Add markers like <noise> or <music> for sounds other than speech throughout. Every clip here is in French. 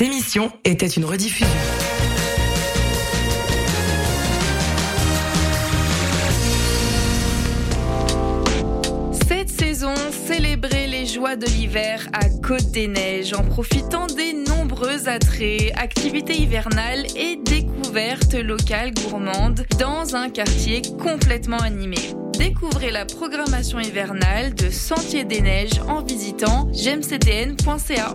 Cette émission était une rediffusion. Cette saison, célébrez les joies de l'hiver à Côte des Neiges en profitant des nombreux attraits, activités hivernales et découvertes locales gourmandes dans un quartier complètement animé. Découvrez la programmation hivernale de Sentier des Neiges en visitant gemcdn.ca.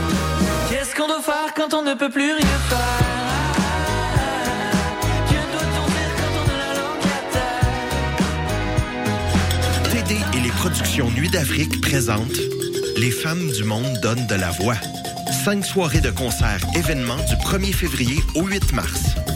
Qu'est-ce qu'on doit faire quand on ne peut plus rien faire et les productions Nuit d'Afrique présentent Les femmes du monde donnent de la voix. Cinq soirées de concerts événements du 1er février au 8 mars.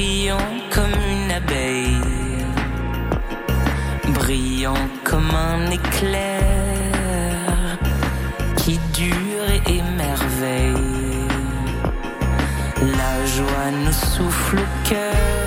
brillant comme une abeille, brillant comme un éclair qui dure et émerveille. La joie nous souffle au cœur.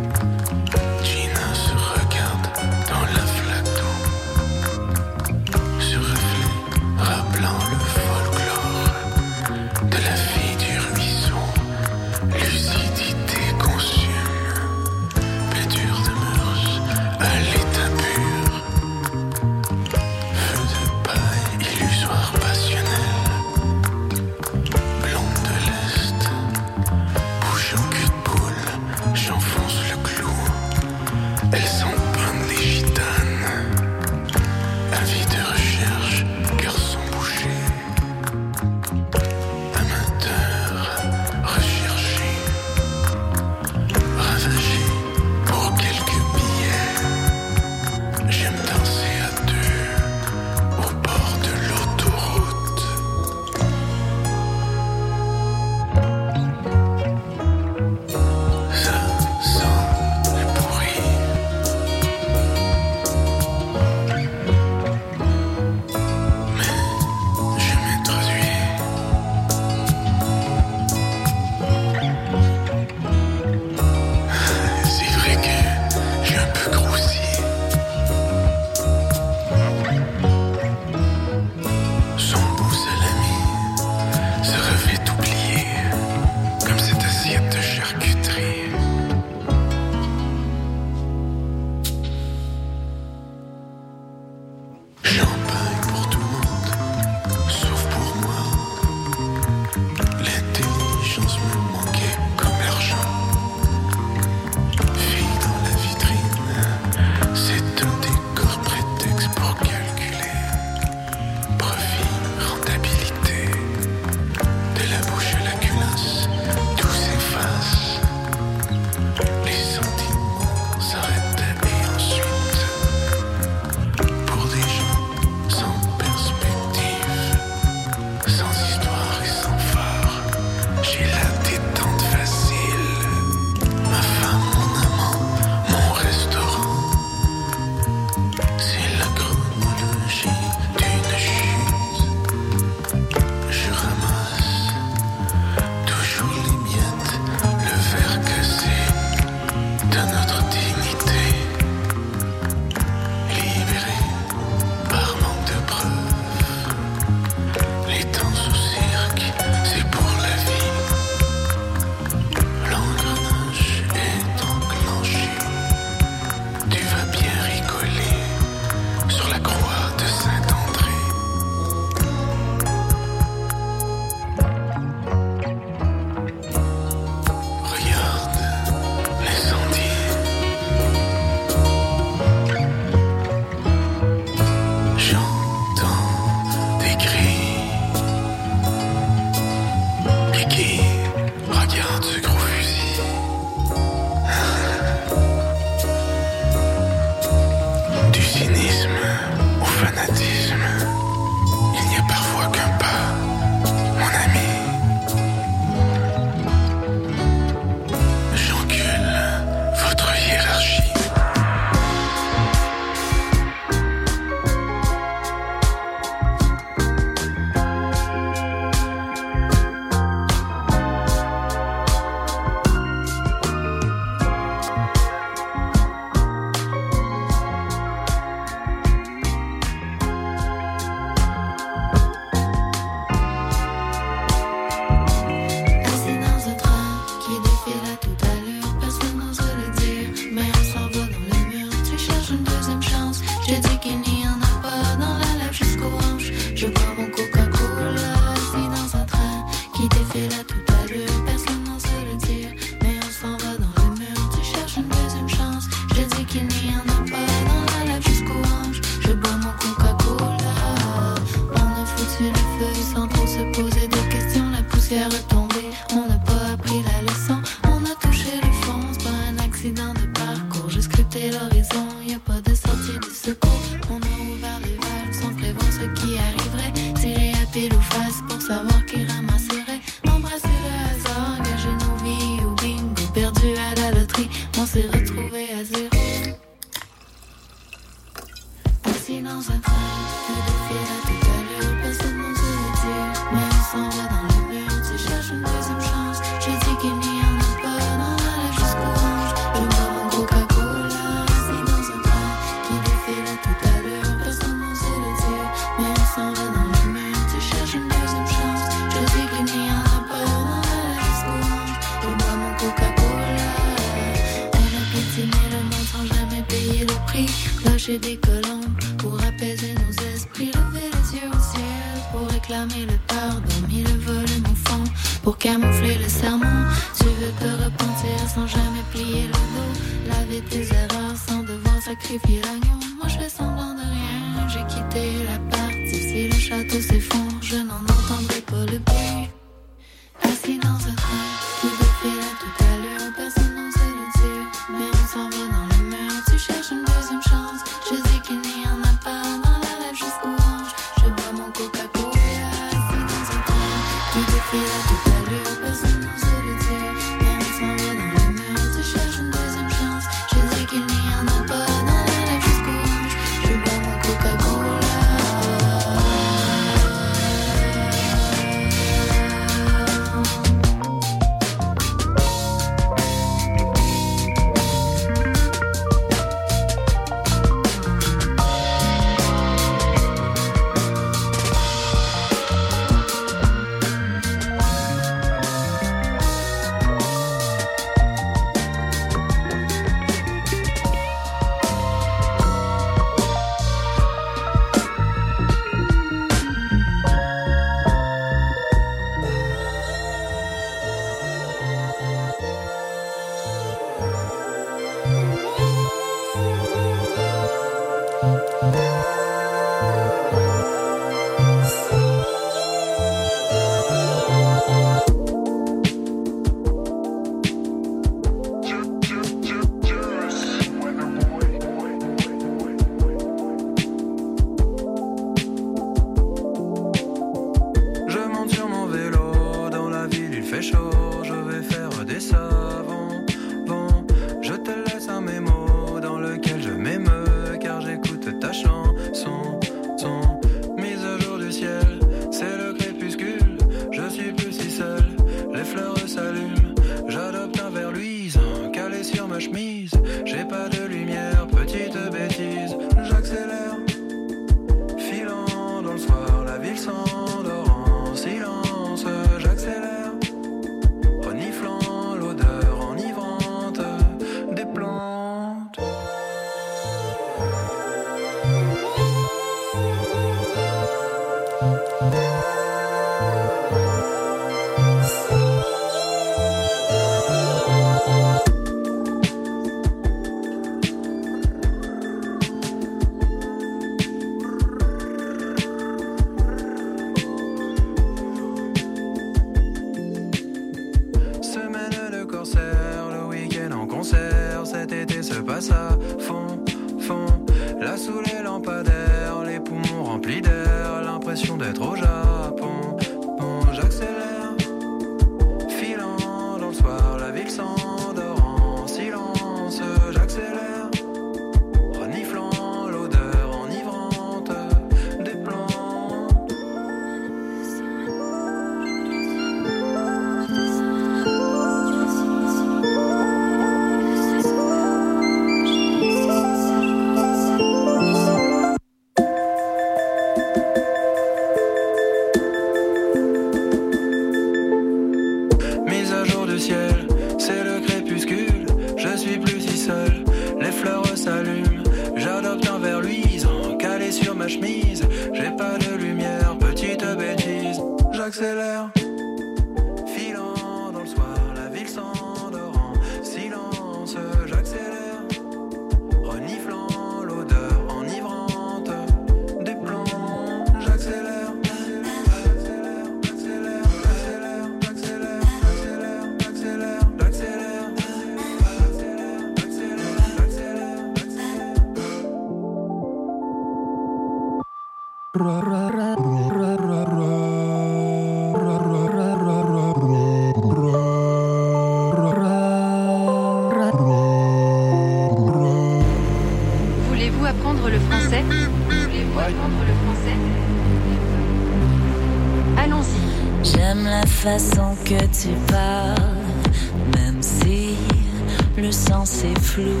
true.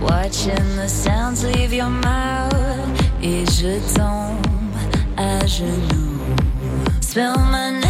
Watching the sounds leave your mouth. Et je tombe à genoux. Spell my name.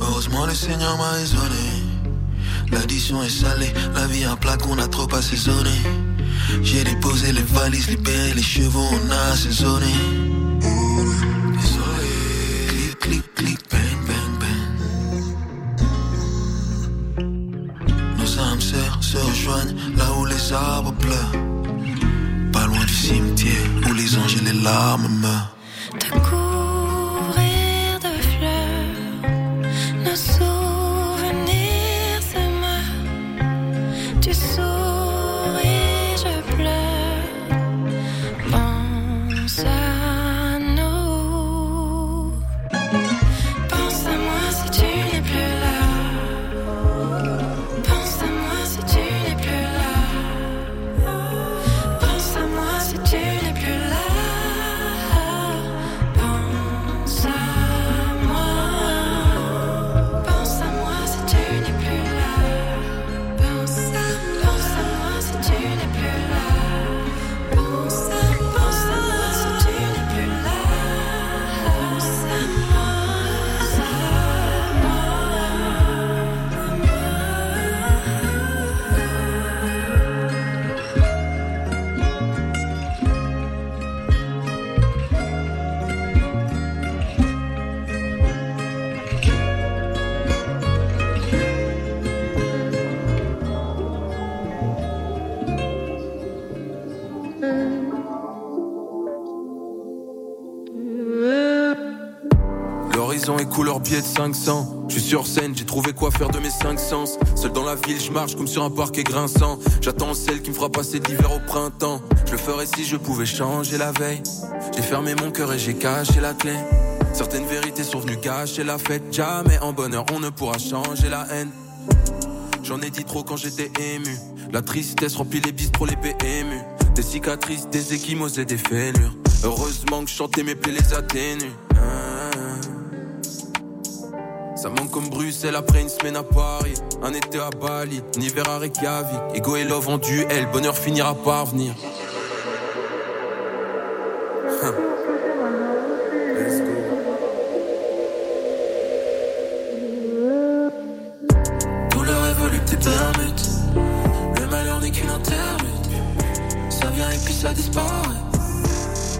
Heureusement, le Seigneur m'a raisonné. L'addition est salée, la vie un plat qu'on a trop assaisonné. J'ai déposé les valises, libéré les chevaux, on a assaisonné. Désolé. Clic, clic, clic, bang, bang, bang. Nos âmes sœurs se rejoignent là où les arbres pleurent. Pas loin du cimetière où les anges et les larmes meurent. Je marche comme sur un parquet grinçant. J'attends celle qui me fera passer l'hiver au printemps. Je le ferais si je pouvais changer la veille. J'ai fermé mon cœur et j'ai caché la clé. Certaines vérités sont venues gâcher la fête. Jamais en bonheur on ne pourra changer la haine. J'en ai dit trop quand j'étais ému. La tristesse remplit les bis pour les PMU. Des cicatrices, des échymoses et des fêlures. Heureusement que chanter mes plaies les atténue. Comme Bruxelles après une semaine à Paris. Un été à Bali, un hiver à Reykjavik. Ego et love en duel, bonheur finira par venir. Ça vient et puis ça disparaît.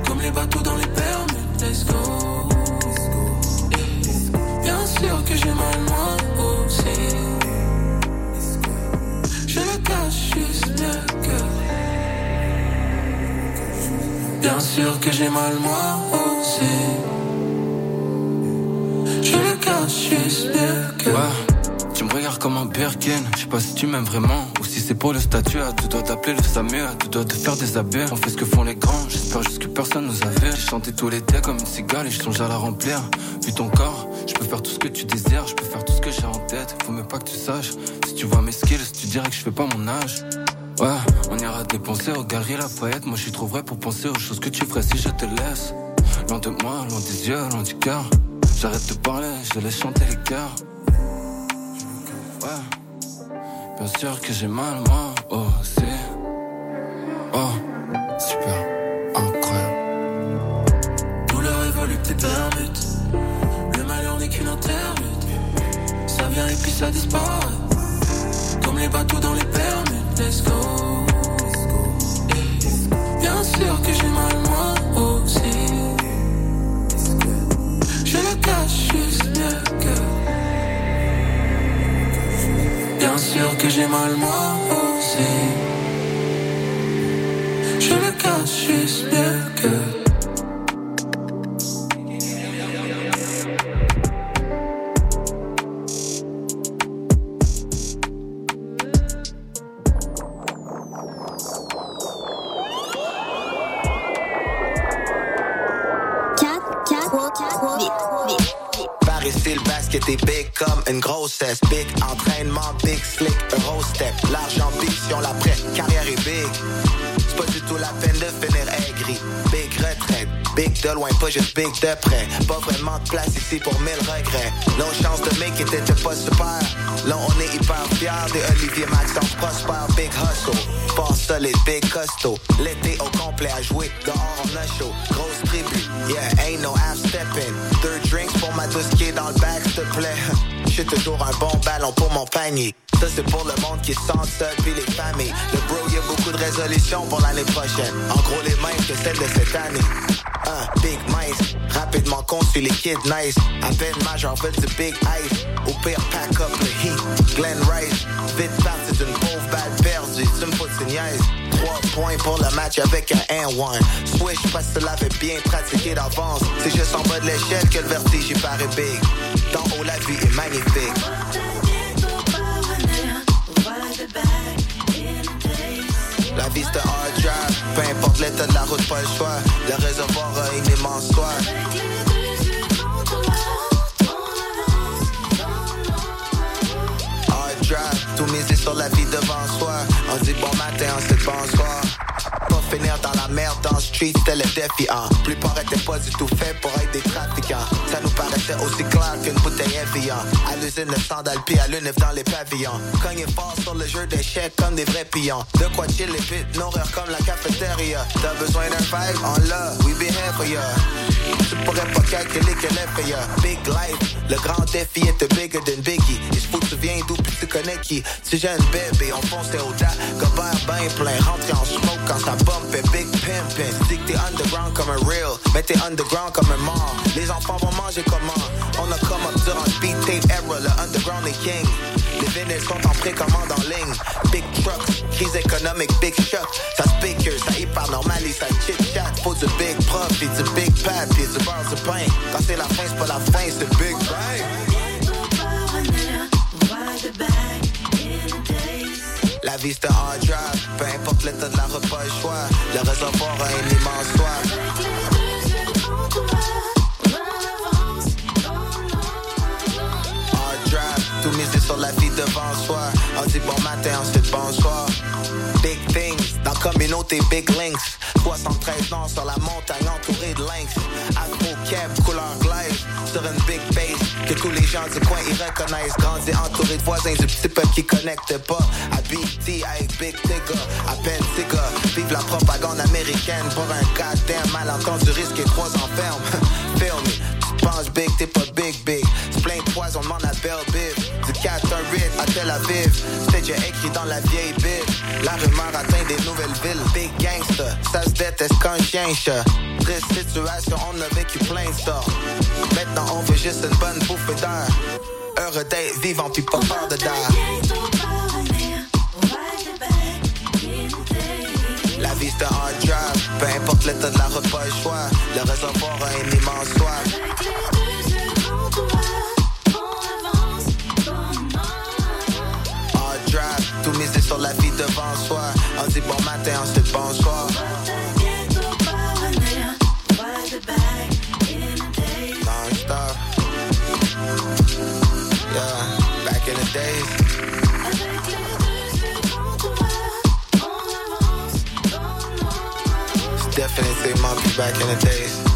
Comme les bateaux dans les permutes. Let's go. J'ai mal moi aussi. Je le cache juste mieux que. Bien sûr que j'ai mal moi aussi. Je le cache juste mieux que. Ouais, tu me regardes comme un Birkin. Je sais pas si tu m'aimes vraiment ou si c'est pour le statut. Tu dois t'appeler le Samu, tu dois te faire des abus. On fait ce que font les grands, j'espère juste que personne nous avait. J'ai chanté tout l'été comme une cigale et je songe à la remplir. Vu ton corps, peux faire tout ce que tu désires, je peux faire tout ce que j'ai en tête. Faut même pas que tu saches. Si tu vois mes skills, tu dirais que je fais pas mon âge. Ouais, on ira dépenser au galeries Lafayette. Moi, je suis trop vrai pour penser aux choses que tu ferais si je te laisse. Loin de moi, loin des yeux, loin du cœur. J'arrête de parler, je laisse chanter les cœurs. Ouais, bien sûr que j'ai mal, moi aussi. Oh, super, Ça disparaît. Comme les bateaux dans les permutes. Let's go. Bien sûr que j'ai mal moi aussi. Je le cache juste mieux que. Bien sûr que j'ai mal moi aussi. Je le cache juste mieux que. Big entraînement, big slick, euro step. L'argent big si on la prête, carrière est big. C'est pas du tout la peine de finir aigri. Big retraite, big de loin, pas juste big de près. Pas vraiment de place ici pour mille regrets. Nos chances de make it étaient pas super. Là on est hyper fiers des Olivier Maxence Prosper Big hustle, fort solide, big costaud. L'été au complet à jouer, dehors on a chaud. Grosse tribu, yeah, ain't no half stepping. Deux drinks pour ma douce qui est dans le back s'il te plaît. <laughs> J'suis toujours un bon ballon pour mon panier. Ça c'est pour le monde qui sent seul puis les familles. Le bro, y a beaucoup de résolutions pour l'année prochaine. En gros les mêmes que celles de cette année. Un big mice, rapidement conçu les kids nice. À peine majeur, veut du big ice. Au pire, pack up le heat. Glenn Rice, vite parti d'une pauvre balle perdue. Tu me fous niaise. Trois points pour le match avec un 1-1. Swish parce que l'avais bien pratiqué d'avance. C'est juste en bas de l'échelle que le vertige y paraît big. D'en haut, la vue est magnifique. La vie c'est hard drive, peu importe l'état de la route, pas le choix. Le réservoir a une immense. Hard drive, tout misé sur la vie devant soi. On dit bon matin, on dit bonsoir. Finir dans la merde dans le street, c'était le défi. Hein. Plupart étaient pas du tout faits pour être des trafiquants. Ça nous paraissait aussi clair qu'une bouteille Evian. À l'usine, le sandal, puis à l'unif dans les pavillons. Cogné fort sur le jeu d'échecs comme des vrais pions. De quoi chill les pits, nourrir comme la cafétéria. T'as besoin d'un fight, on l'a, we be here for ya. Tu pourrais pas calculer quel effet y'a. Big life, le grand défi était bigger than Biggie. Se faut que tu viens d'où puis tu connais qui. Si j'ai un bébé, on fonçait au tas. Gobert ben plein, rentrer en smoke quand ça bump big pimpin'. Dis the underground un real, t'es underground un mort. Les enfants vont manger comment? On a come up durant speed tape era, le underground est king. Les vinyles sont en précommande en ligne. Big trucks, crise économique, big shock. Ça speaker, ça hyper normalise, ça chit chat. Faut du big profit, du big pap, pis du beurre, du pain. Quand c'est la fin, c'est pas la fin, c'est big bang. La vie c'est un hard drive, peu importe l'état de la route, le choix. Le réservoir a une immense soif. Hard drive, tout misé sur la vie devant soi. On dit bon matin, ensuite bonsoir. Big things, dans communauté Big Links. 73 ans sur la montagne entouré de lynx. Afro cap, couleur glace, sur une big base. Que tous les gens du coin y reconnaissent. Grandi entouré de voisins du petit peuple qui connecte pas. À BT avec Big Tigger, à peine Tigger. Vive la propagande américaine pour un goddamn malentendu risque et trois enfermes. <laughs> penses big, t'es pas big, big. C'est plein de poison, demande à Belle Biv. Du 4 à Tel Aviv. C'était déjà écrit dans la vieille Bible. La rumeur atteint des nouvelles villes. Big gangster, ça se déteste quand chien. Triste situation, on a vécu plein de sorts. Maintenant, on veut juste une bonne bouffée d'air. Heureux d'être vivant, puis pas peur de d'air. La vie c'est un hard drive, peu importe l'état de la route, pas le choix. Le réservoir a une immense soif. Tout misé sur la vie devant soi. On dit bon matin, ensuite bonsoir. Back in the days.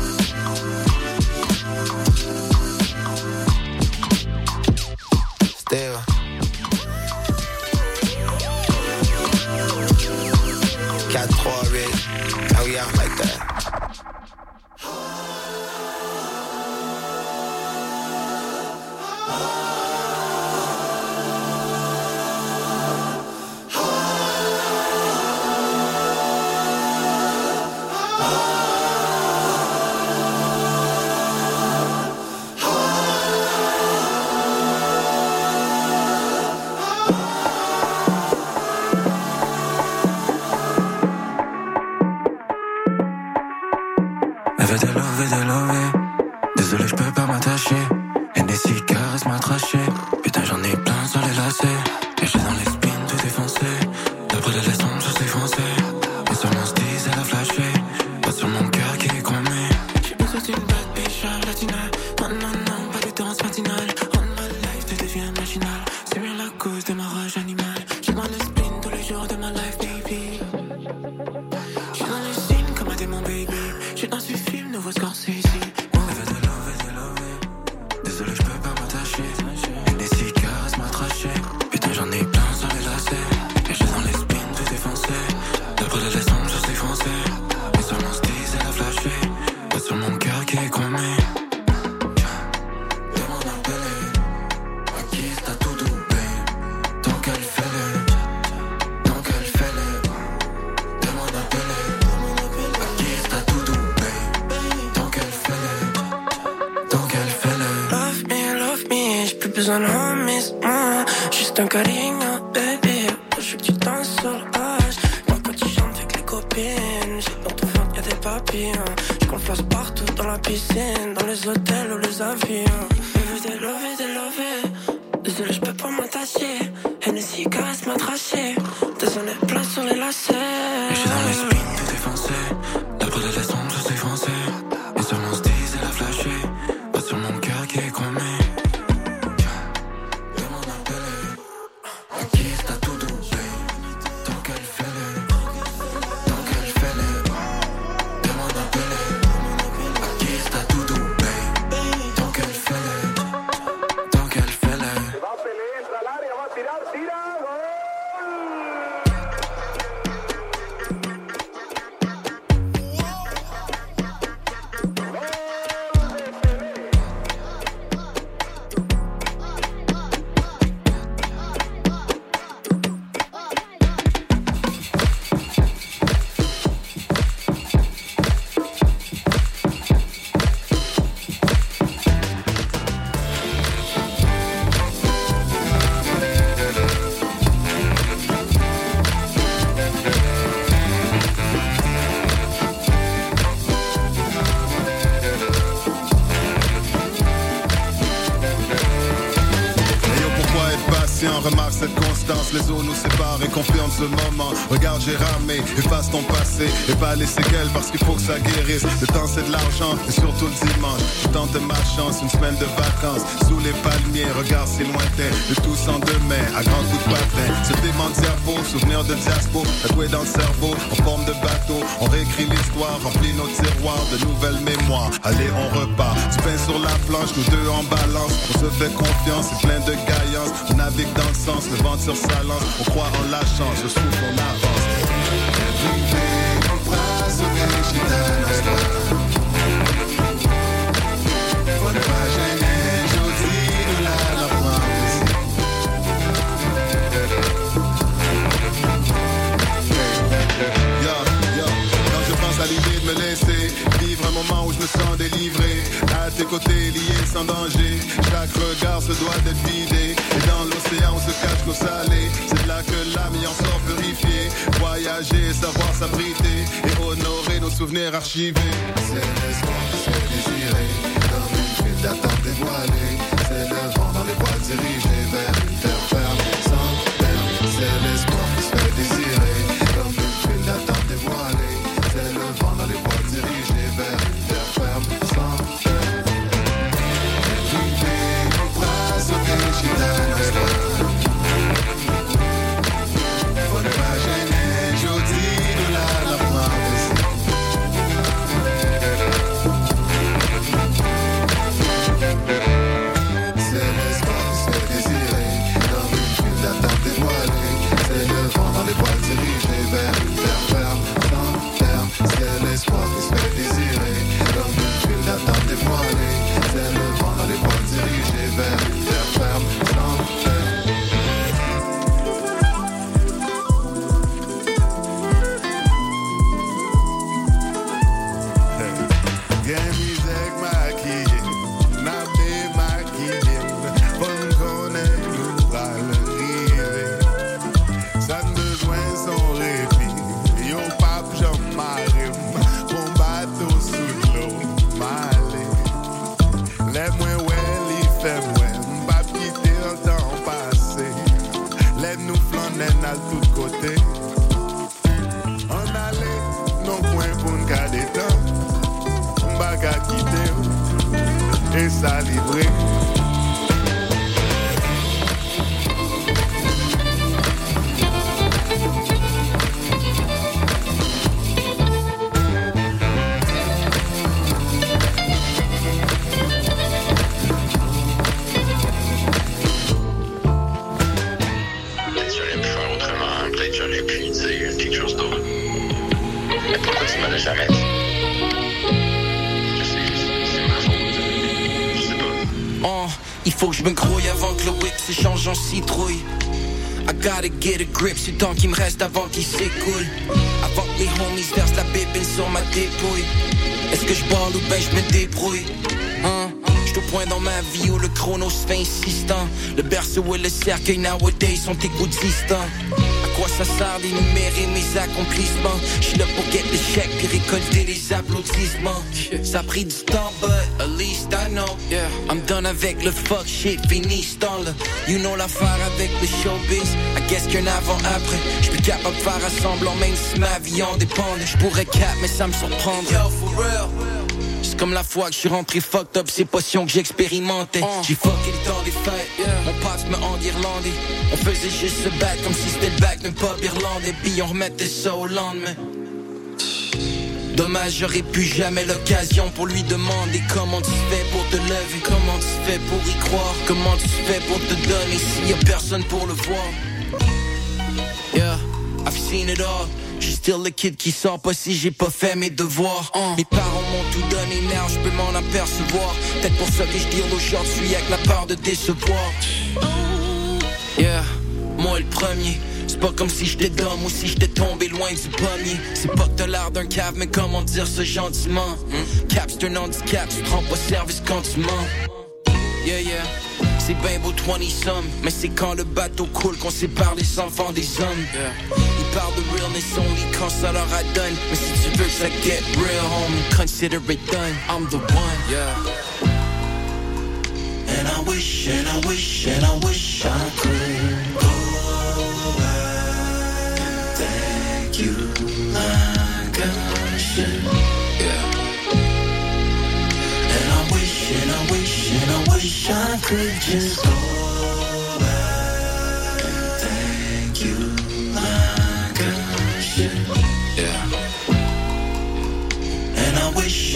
et pas les séquelles parce qu'il faut que ça guérisse. Le temps c'est de l'argent et surtout le dimanche. Je tente ma chance, une semaine de vacances sous les palmiers, regarde si lointain. De tous en demain, à grands coups de patin. Se dément cerveau, souvenir de diaspo, tatoué dans le cerveau, en forme de bateau. On réécrit l'histoire, remplit nos tiroirs de nouvelles mémoires. Allez, on repart. Du pain sur la planche, nous deux en balance. On se fait confiance, c'est plein de gaillance. On navigue dans le sens, le vent sur sa lance. On croit en la chance, je trouve qu'on avance. Je pense à l'idée de me laisser vivre un moment où je me sens délivré tes côtés liés sans danger. Chaque regard se doit d'être vidé. Et dans l'océan, on se cache l'eau salée. C'est là que l'âme y en sort purifiée. Voyager, savoir s'abriter. Et honorer nos souvenirs archivés. C'est l'espoir, c'est désiré. Dans une fuite d'attente dévoilée. C'est le vent dans les voiles dirigées vers. du temps qui me reste avant qu'il s'écoule. Avant que mes homies versent la bébé sur ma dépouille. Est-ce que je parle ou ben je me débrouille? Hein? J'suis au point dans ma vie où le chrono se fait insistant. Le berceau et le cercueil nowadays sont égoutistants. À quoi ça sert d'énumérer mes accomplissements? J'suis là pour get l'échec puis récolter les applaudissements. Ça a pris du temps, but at least I know. I'm done avec le fuck shit, fini ce temps-là. You know l'affaire avec le showbiz. Guess qu'un avant-après? Je suis capable de faire assemblant même si ma vie en dépendait. Je pourrais cap, mais ça me surprendrait. C'est comme la fois que je suis rentré fucked up, ces potions que j'expérimentais. J'ai fucké le temps des fêtes, mon passe me en irlandais. On faisait juste se battre comme si c'était le bac d'un pub irlandais. Puis on remettait ça au lendemain. Dommage, j'aurais plus jamais l'occasion pour lui demander comment tu fais pour te lever, comment tu fais pour y croire, comment tu fais pour te donner s'il y a personne pour le voir? Seen it all. J'suis still le kid qui sort pas si j'ai pas fait mes devoirs. Mes parents m'ont tout donné, now je peux m'en apercevoir. Peut-être pour ça que je dis aujourd'hui avec la peur de décevoir. Yeah, moi le premier. C'est pas comme si j'étais d'homme ou si j'étais tombé loin du pommier. C'est pas que t'as l'air d'un cave, mais comment dire ça gentiment? Hmm? Cap, c'est un handicap, tu prends pas service quand tu mens. Yeah, yeah. C'est bien beau 20 sommes, mais c'est quand le bateau coule qu'on sépare les enfants des hommes. Parlent de realness only quand ça leur adonne. Mais si tu veux get real, homie, consider it done. I'm the one, yeah. And I wish, and I wish, and I wish I could go thank you I. And I wish, and I wish, and I wish I could just go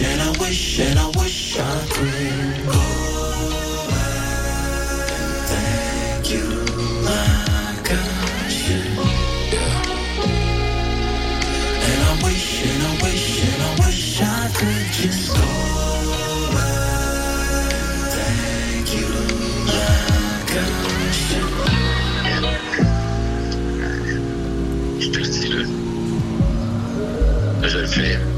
and I wish, and I wish I could go thank you like I should. And I wish, and I wish, and I wish I could just go. Je te le dis là. Je le fais.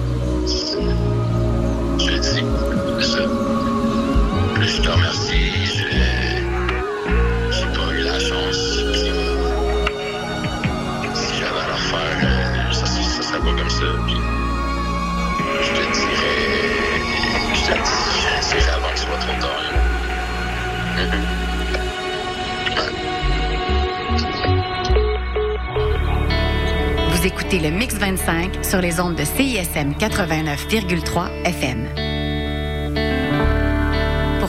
Je te remercie. J'ai pas eu la chance. Puis. Si j'avais à le refaire, euh, ça, ça pas comme ça. Puis. Je te dirais. Je te dirais avant que ce soit trop tard. Vous écoutez le Mix 25 sur les ondes de CISM 89,3 FM.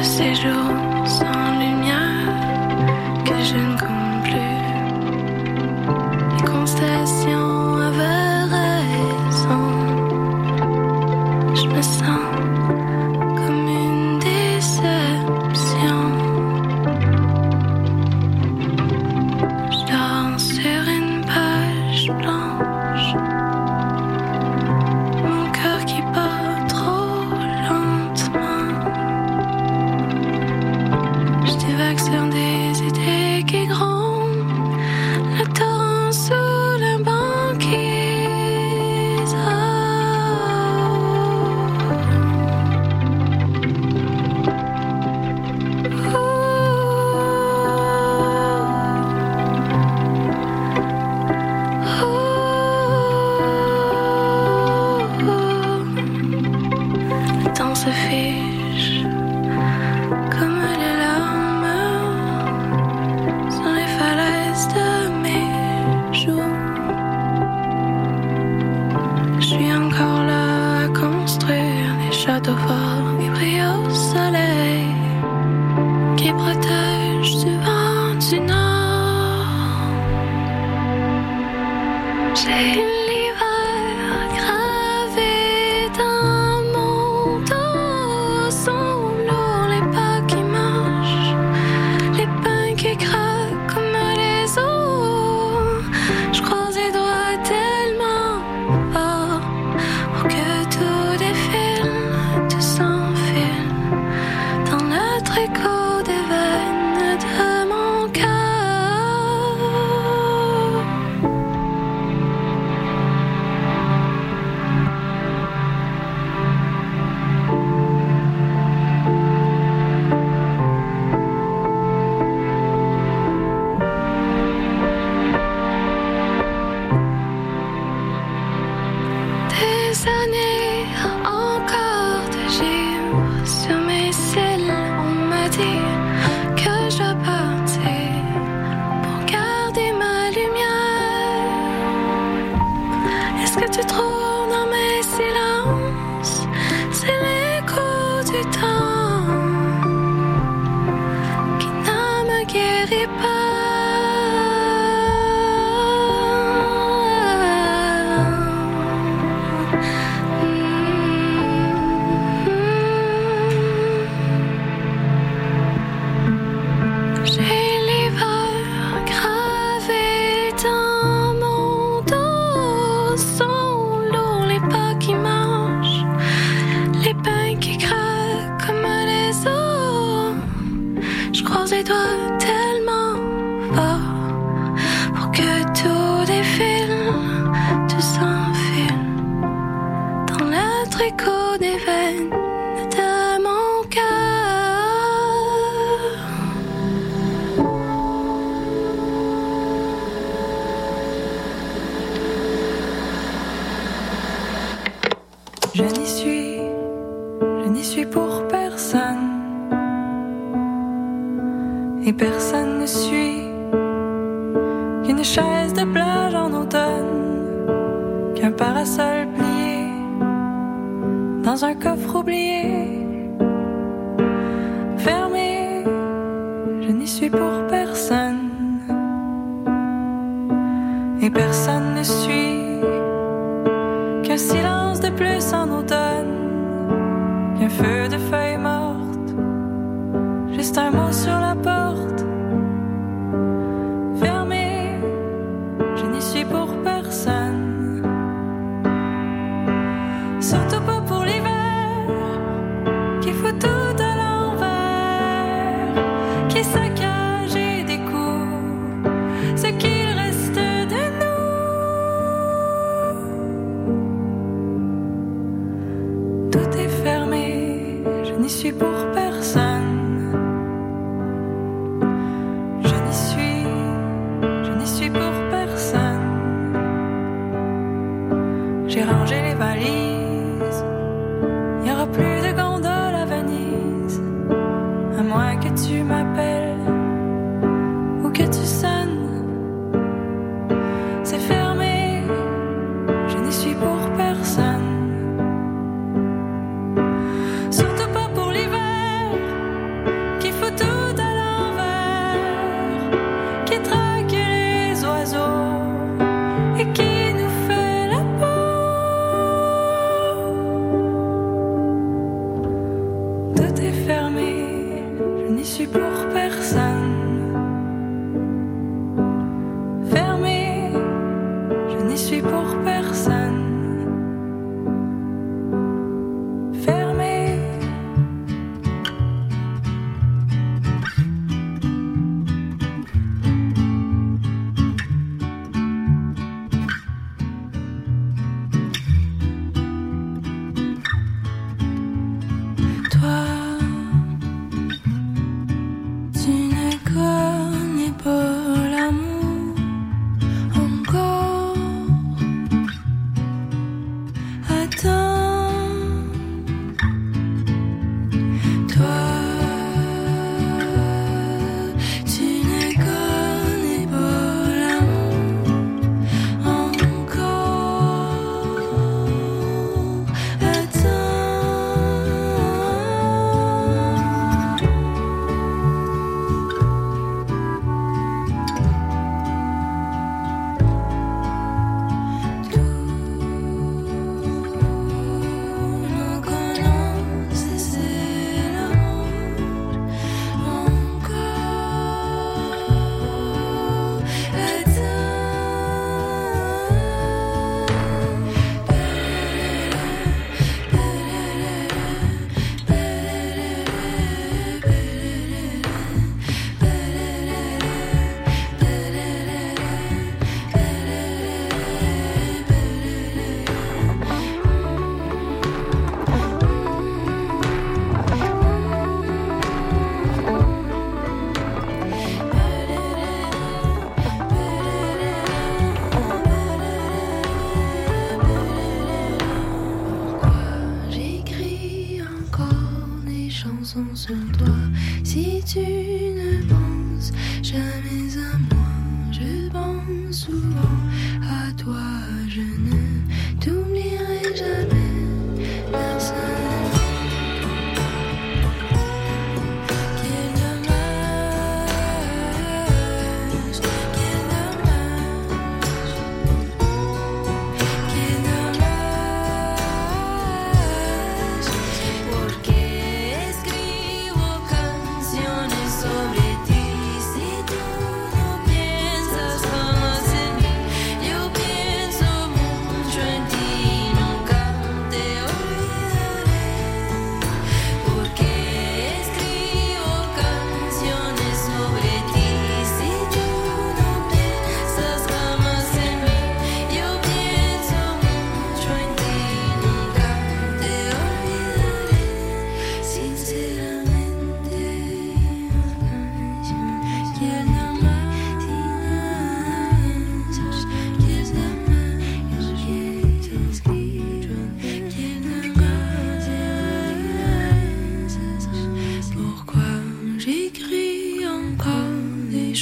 de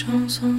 songs on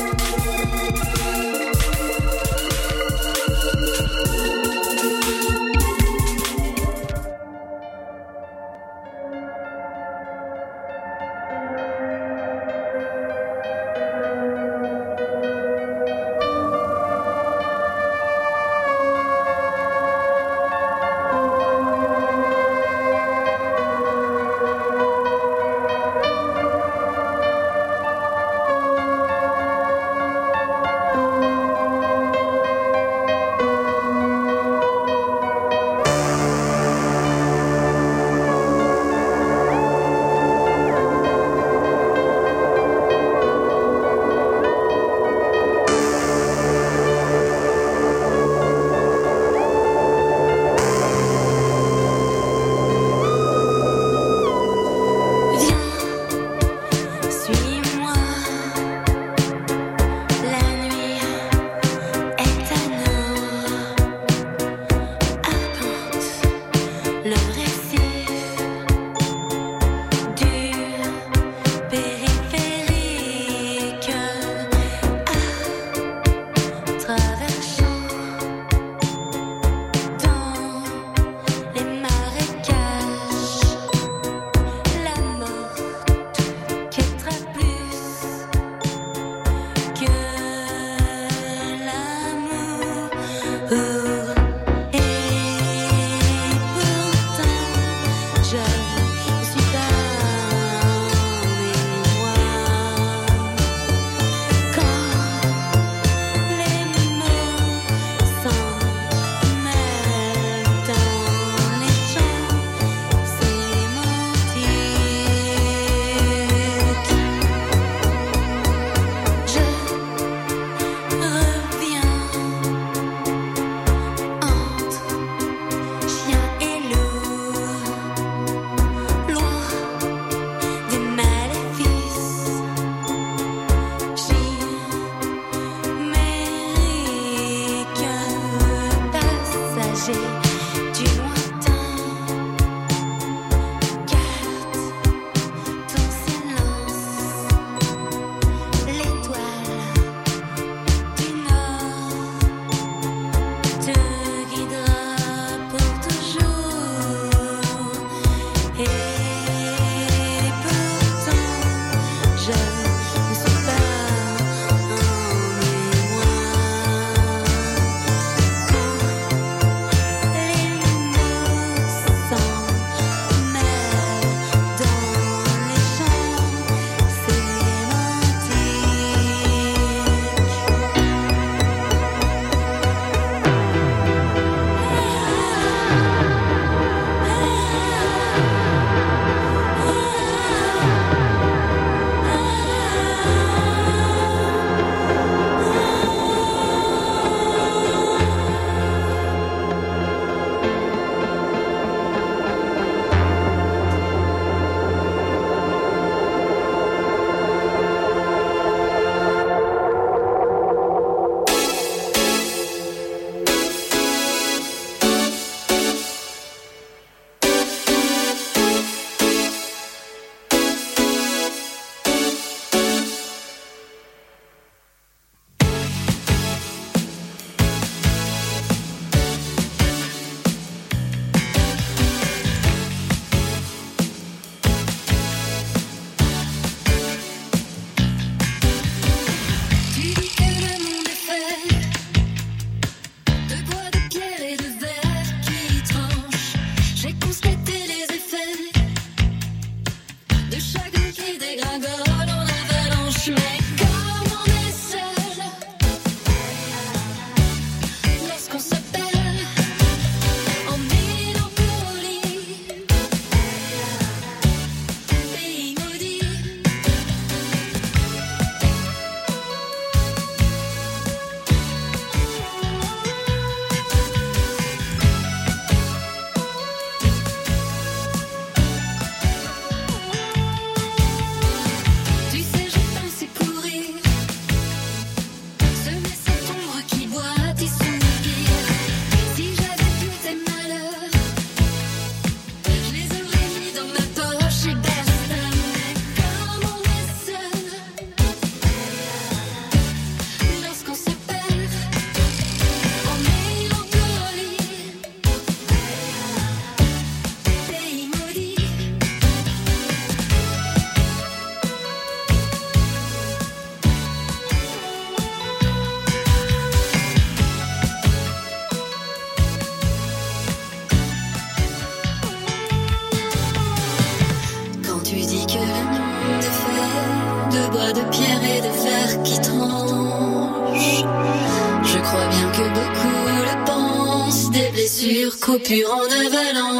coupure en avalant.